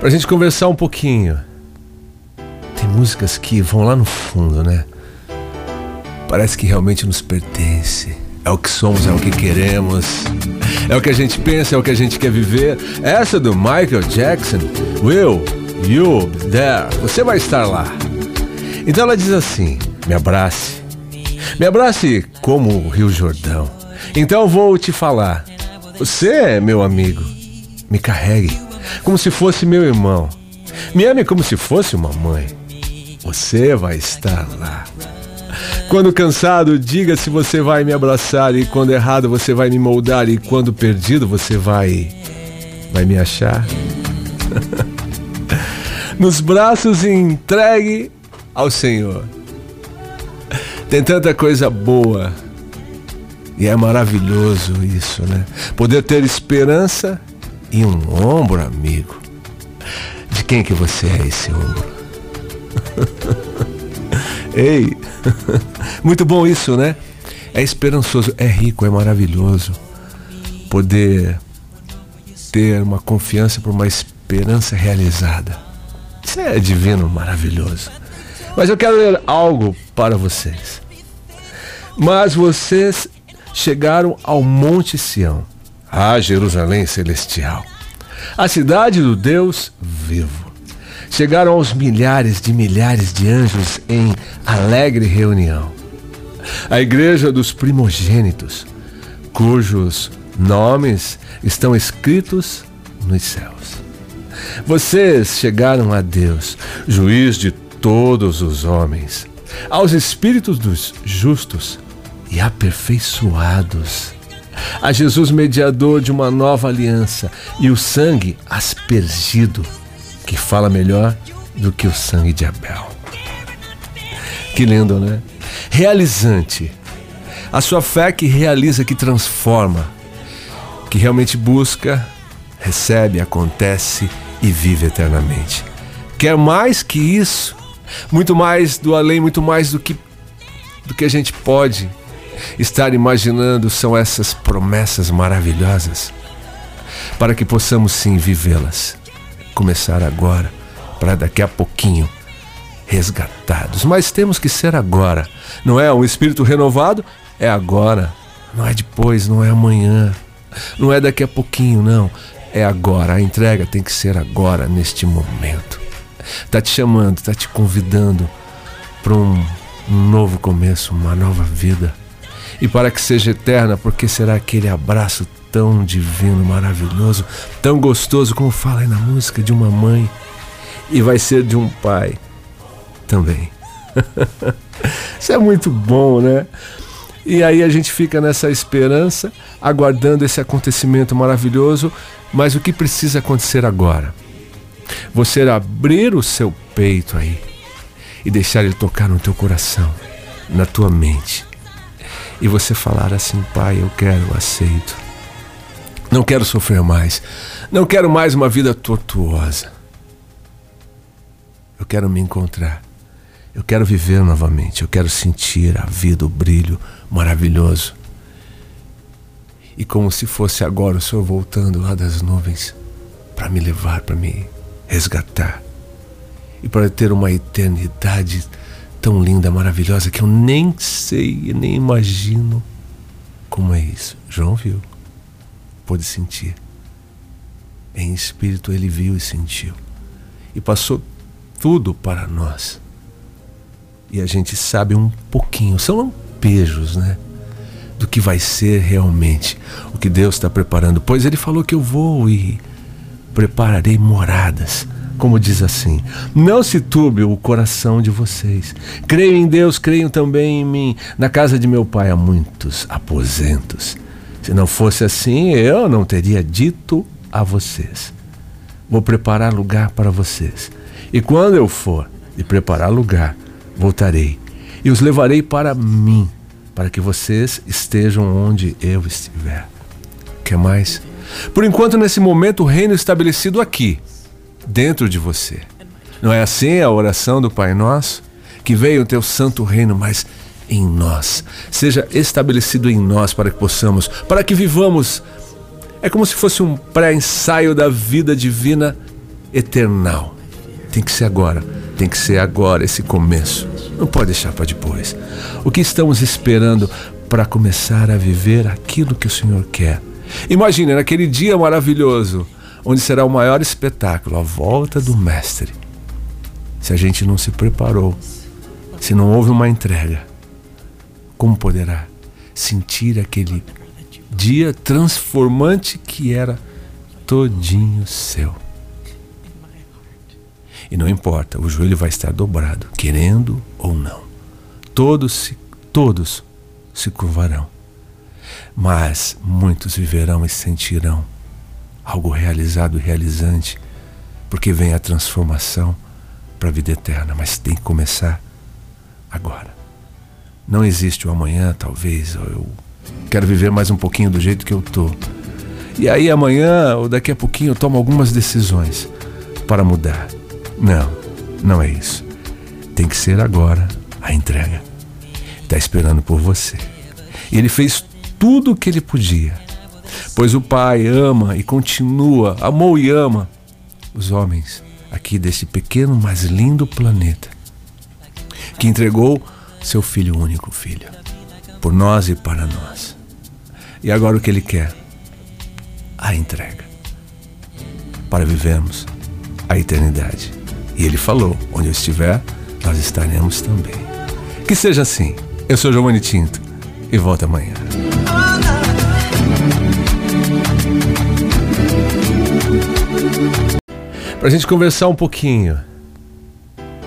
pra gente conversar um pouquinho. Tem músicas que vão lá no fundo, né? Parece que realmente nos pertence. É o que somos, é o que queremos. É o que a gente pensa, é o que a gente quer viver. Essa do Michael Jackson. Will, you there. Você vai estar lá. Então ela diz assim: Me abrace. Me abrace como o Rio Jordão. Então vou te falar. Você é meu amigo. Me carregue como se fosse meu irmão. Me ame como se fosse uma mãe. Você vai estar lá. Quando cansado, diga se você vai me abraçar e quando errado você vai me moldar e quando perdido você vai vai me achar. Nos braços entregue ao Senhor. Tem tanta coisa boa. E é maravilhoso isso, né? Poder ter esperança e um ombro amigo. De quem que você é esse ombro? Ei, muito bom isso, né? É esperançoso, é rico, é maravilhoso poder ter uma confiança por uma esperança realizada. Isso é divino, maravilhoso. Mas eu quero ler algo para vocês. Mas vocês chegaram ao Monte Sião, a Jerusalém celestial, a cidade do Deus vivo chegaram aos milhares de milhares de anjos em alegre reunião. A igreja dos primogênitos, cujos nomes estão escritos nos céus. Vocês chegaram a Deus, juiz de todos os homens, aos espíritos dos justos e aperfeiçoados, a Jesus, mediador de uma nova aliança, e o sangue aspergido que fala melhor do que o sangue de Abel. Que lindo, né? Realizante. A sua fé que realiza, que transforma, que realmente busca, recebe, acontece e vive eternamente. Quer mais que isso? Muito mais do além, muito mais do que do que a gente pode estar imaginando são essas promessas maravilhosas para que possamos sim vivê-las começar agora, para daqui a pouquinho resgatados. Mas temos que ser agora. Não é um espírito renovado? É agora. Não é depois, não é amanhã. Não é daqui a pouquinho, não. É agora. A entrega tem que ser agora, neste momento. Tá te chamando, tá te convidando para um, um novo começo, uma nova vida. E para que seja eterna, porque será aquele abraço tão divino, maravilhoso, tão gostoso, como fala aí na música, de uma mãe. E vai ser de um pai também. Isso é muito bom, né? E aí a gente fica nessa esperança, aguardando esse acontecimento maravilhoso, mas o que precisa acontecer agora? Você abrir o seu peito aí e deixar ele tocar no teu coração, na tua mente. E você falar assim, pai, eu quero, eu aceito. Não quero sofrer mais. Não quero mais uma vida tortuosa. Eu quero me encontrar. Eu quero viver novamente. Eu quero sentir a vida, o brilho maravilhoso. E como se fosse agora o Senhor voltando lá das nuvens para me levar, para me resgatar. E para ter uma eternidade tão linda, maravilhosa, que eu nem sei, nem imagino como é isso. João viu pôde sentir. Em espírito ele viu e sentiu. E passou tudo para nós. E a gente sabe um pouquinho, são lampejos, né? Do que vai ser realmente o que Deus está preparando. Pois ele falou que eu vou e prepararei moradas. Como diz assim: Não se turbe o coração de vocês. Creio em Deus, creio também em mim. Na casa de meu pai há muitos aposentos. Se não fosse assim, eu não teria dito a vocês. Vou preparar lugar para vocês. E quando eu for e preparar lugar, voltarei e os levarei para mim, para que vocês estejam onde eu estiver. Quer mais? Por enquanto, nesse momento, o reino estabelecido aqui, dentro de você. Não é assim a oração do Pai Nosso? Que veio o teu santo reino, mas em nós, seja estabelecido em nós para que possamos, para que vivamos. É como se fosse um pré-ensaio da vida divina eternal. Tem que ser agora. Tem que ser agora esse começo. Não pode deixar para depois. O que estamos esperando para começar a viver aquilo que o Senhor quer? Imagine naquele dia maravilhoso, onde será o maior espetáculo, a volta do Mestre. Se a gente não se preparou, se não houve uma entrega, como poderá sentir aquele dia transformante que era todinho seu? E não importa, o joelho vai estar dobrado, querendo ou não. Todos se, todos se curvarão. Mas muitos viverão e sentirão algo realizado e realizante, porque vem a transformação para a vida eterna, mas tem que começar agora. Não existe o amanhã, talvez, ou eu quero viver mais um pouquinho do jeito que eu tô. E aí amanhã ou daqui a pouquinho eu tomo algumas decisões para mudar. Não, não é isso. Tem que ser agora a entrega. Está esperando por você. E ele fez tudo o que ele podia. Pois o Pai ama e continua, amou e ama os homens aqui desse pequeno, mas lindo planeta, que entregou seu filho único, filho, por nós e para nós. E agora o que ele quer? A entrega. Para vivermos a eternidade. E ele falou: onde eu estiver, nós estaremos também. Que seja assim. Eu sou Giovanni Tinto e volto amanhã. Pra gente conversar um pouquinho.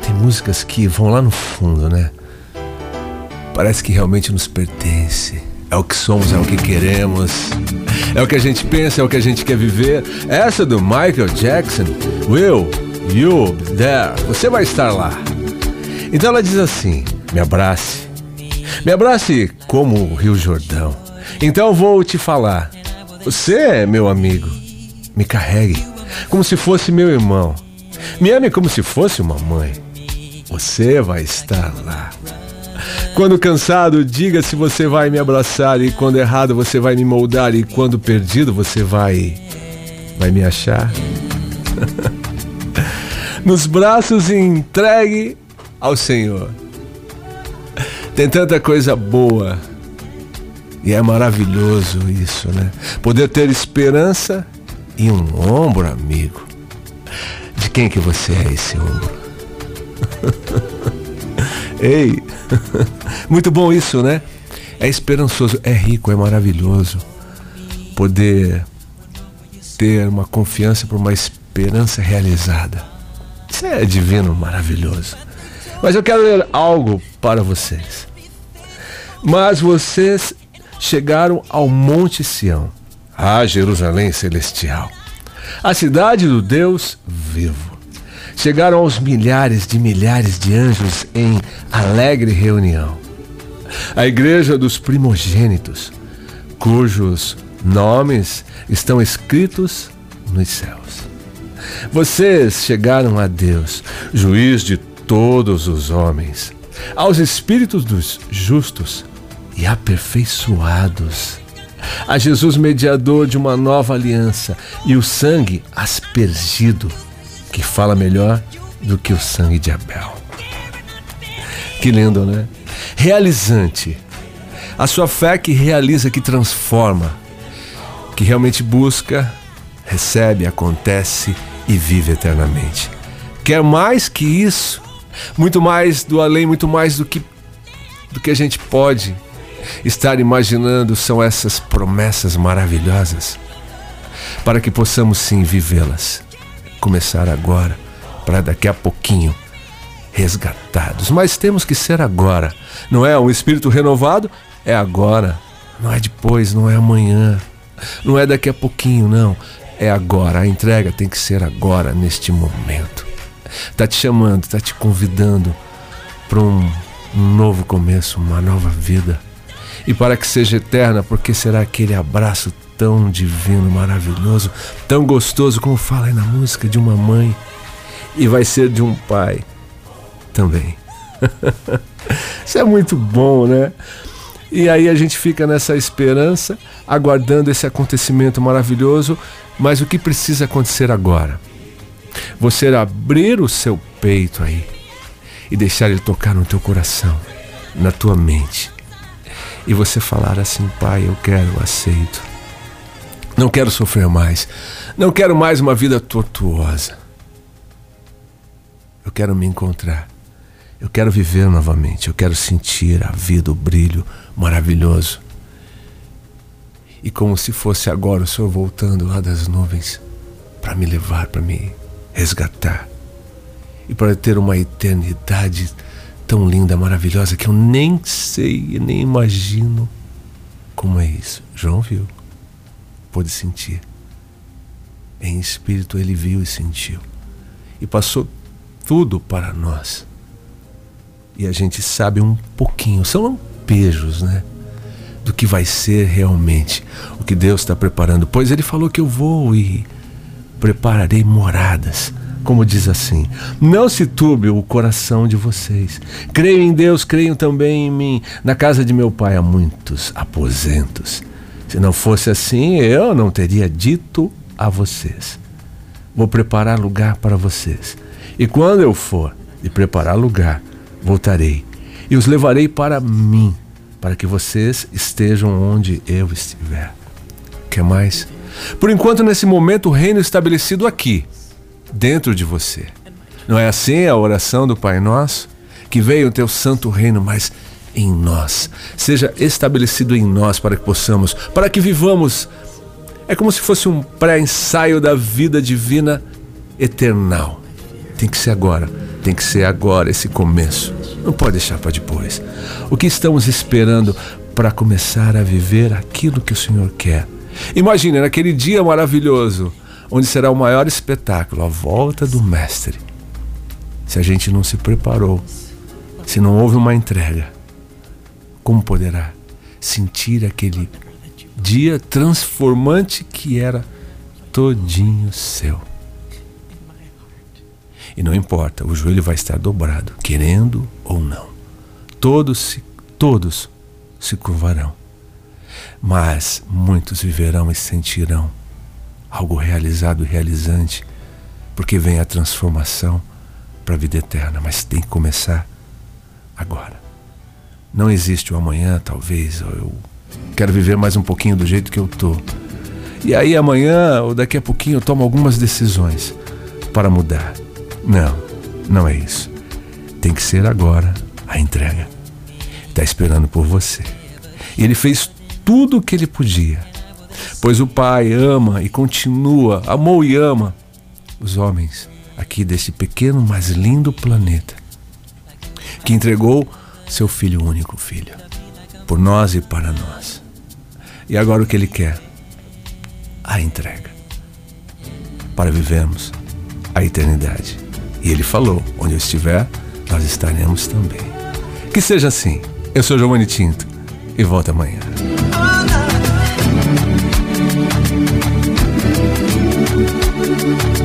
Tem músicas que vão lá no fundo, né? Parece que realmente nos pertence. É o que somos, é o que queremos. É o que a gente pensa, é o que a gente quer viver. Essa do Michael Jackson. Will, you there. Você vai estar lá. Então ela diz assim: Me abrace. Me abrace como o Rio Jordão. Então vou te falar. Você é meu amigo. Me carregue como se fosse meu irmão. Me ame como se fosse uma mãe. Você vai estar lá. Quando cansado, diga se você vai me abraçar e quando errado você vai me moldar e quando perdido você vai vai me achar. Nos braços entregue ao Senhor. Tem tanta coisa boa. E é maravilhoso isso, né? Poder ter esperança e um ombro amigo. De quem que você é esse ombro? Ei, muito bom isso, né? É esperançoso, é rico, é maravilhoso poder ter uma confiança por uma esperança realizada. Isso é divino, maravilhoso. Mas eu quero ler algo para vocês. Mas vocês chegaram ao Monte Sião a Jerusalém celestial, a cidade do Deus vivo. Chegaram aos milhares de milhares de anjos em alegre reunião. A igreja dos primogênitos, cujos nomes estão escritos nos céus. Vocês chegaram a Deus, juiz de todos os homens, aos espíritos dos justos e aperfeiçoados a Jesus, mediador de uma nova aliança, e o sangue aspergido, que fala melhor do que o sangue de Abel. Que lindo, né? Realizante. A sua fé que realiza, que transforma, que realmente busca, recebe, acontece e vive eternamente. Quer mais que isso, muito mais do além, muito mais do que do que a gente pode estar imaginando são essas promessas maravilhosas para que possamos sim vivê-las. Começar agora, para daqui a pouquinho resgatados. Mas temos que ser agora. Não é um espírito renovado? É agora. Não é depois, não é amanhã. Não é daqui a pouquinho, não. É agora. A entrega tem que ser agora, neste momento. Tá te chamando, tá te convidando para um novo começo, uma nova vida e para que seja eterna, porque será aquele abraço tão divino, maravilhoso, tão gostoso, como fala aí na música, de uma mãe, e vai ser de um pai também. Isso é muito bom, né? E aí a gente fica nessa esperança, aguardando esse acontecimento maravilhoso, mas o que precisa acontecer agora? você abrir o seu peito aí e deixar ele tocar no teu coração, na tua mente. E você falar assim, Pai, eu quero, eu aceito. Não quero sofrer mais. Não quero mais uma vida tortuosa. Eu quero me encontrar. Eu quero viver novamente. Eu quero sentir a vida, o brilho maravilhoso. E como se fosse agora o Senhor voltando lá das nuvens para me levar, para me resgatar e para ter uma eternidade tão linda, maravilhosa que eu nem sei, nem imagino como é isso. João viu, pôde sentir. Em espírito ele viu e sentiu. E passou tudo para nós. E a gente sabe um pouquinho, são lampejos, né? Do que vai ser realmente, o que Deus está preparando. Pois Ele falou que eu vou e prepararei moradas. Como diz assim: Não se turbe o coração de vocês. Creio em Deus, creio também em mim. Na casa de meu pai há muitos aposentos. Se não fosse assim, eu não teria dito a vocês. Vou preparar lugar para vocês. E quando eu for e preparar lugar, voltarei e os levarei para mim, para que vocês estejam onde eu estiver. Quer mais? Por enquanto, nesse momento, o reino estabelecido aqui, dentro de você. Não é assim a oração do Pai Nosso? Que veio o teu santo reino, mas em nós. Seja estabelecido em nós para que possamos, para que vivamos é como se fosse um pré-ensaio da vida divina eternal. Tem que ser agora, tem que ser agora esse começo. Não pode deixar para depois. O que estamos esperando para começar a viver aquilo que o Senhor quer? Imagine naquele dia maravilhoso, onde será o maior espetáculo, a volta do Mestre. Se a gente não se preparou, se não houve uma entrega, como poderá sentir aquele dia transformante que era todinho seu. E não importa, o joelho vai estar dobrado, querendo ou não. Todos se, todos se curvarão. Mas muitos viverão e sentirão algo realizado e realizante, porque vem a transformação para a vida eterna, mas tem que começar agora. Não existe o amanhã, talvez, ou eu Quero viver mais um pouquinho do jeito que eu tô. E aí amanhã ou daqui a pouquinho eu tomo algumas decisões para mudar. Não, não é isso. Tem que ser agora a entrega. Está esperando por você. E ele fez tudo o que ele podia. Pois o Pai ama e continua, amou e ama os homens aqui desse pequeno, mas lindo planeta, que entregou seu filho único filho por nós e para nós. E agora o que Ele quer? A entrega. Para vivermos a eternidade. E Ele falou: onde eu estiver, nós estaremos também. Que seja assim. Eu sou Giovanni Tinto e volto amanhã.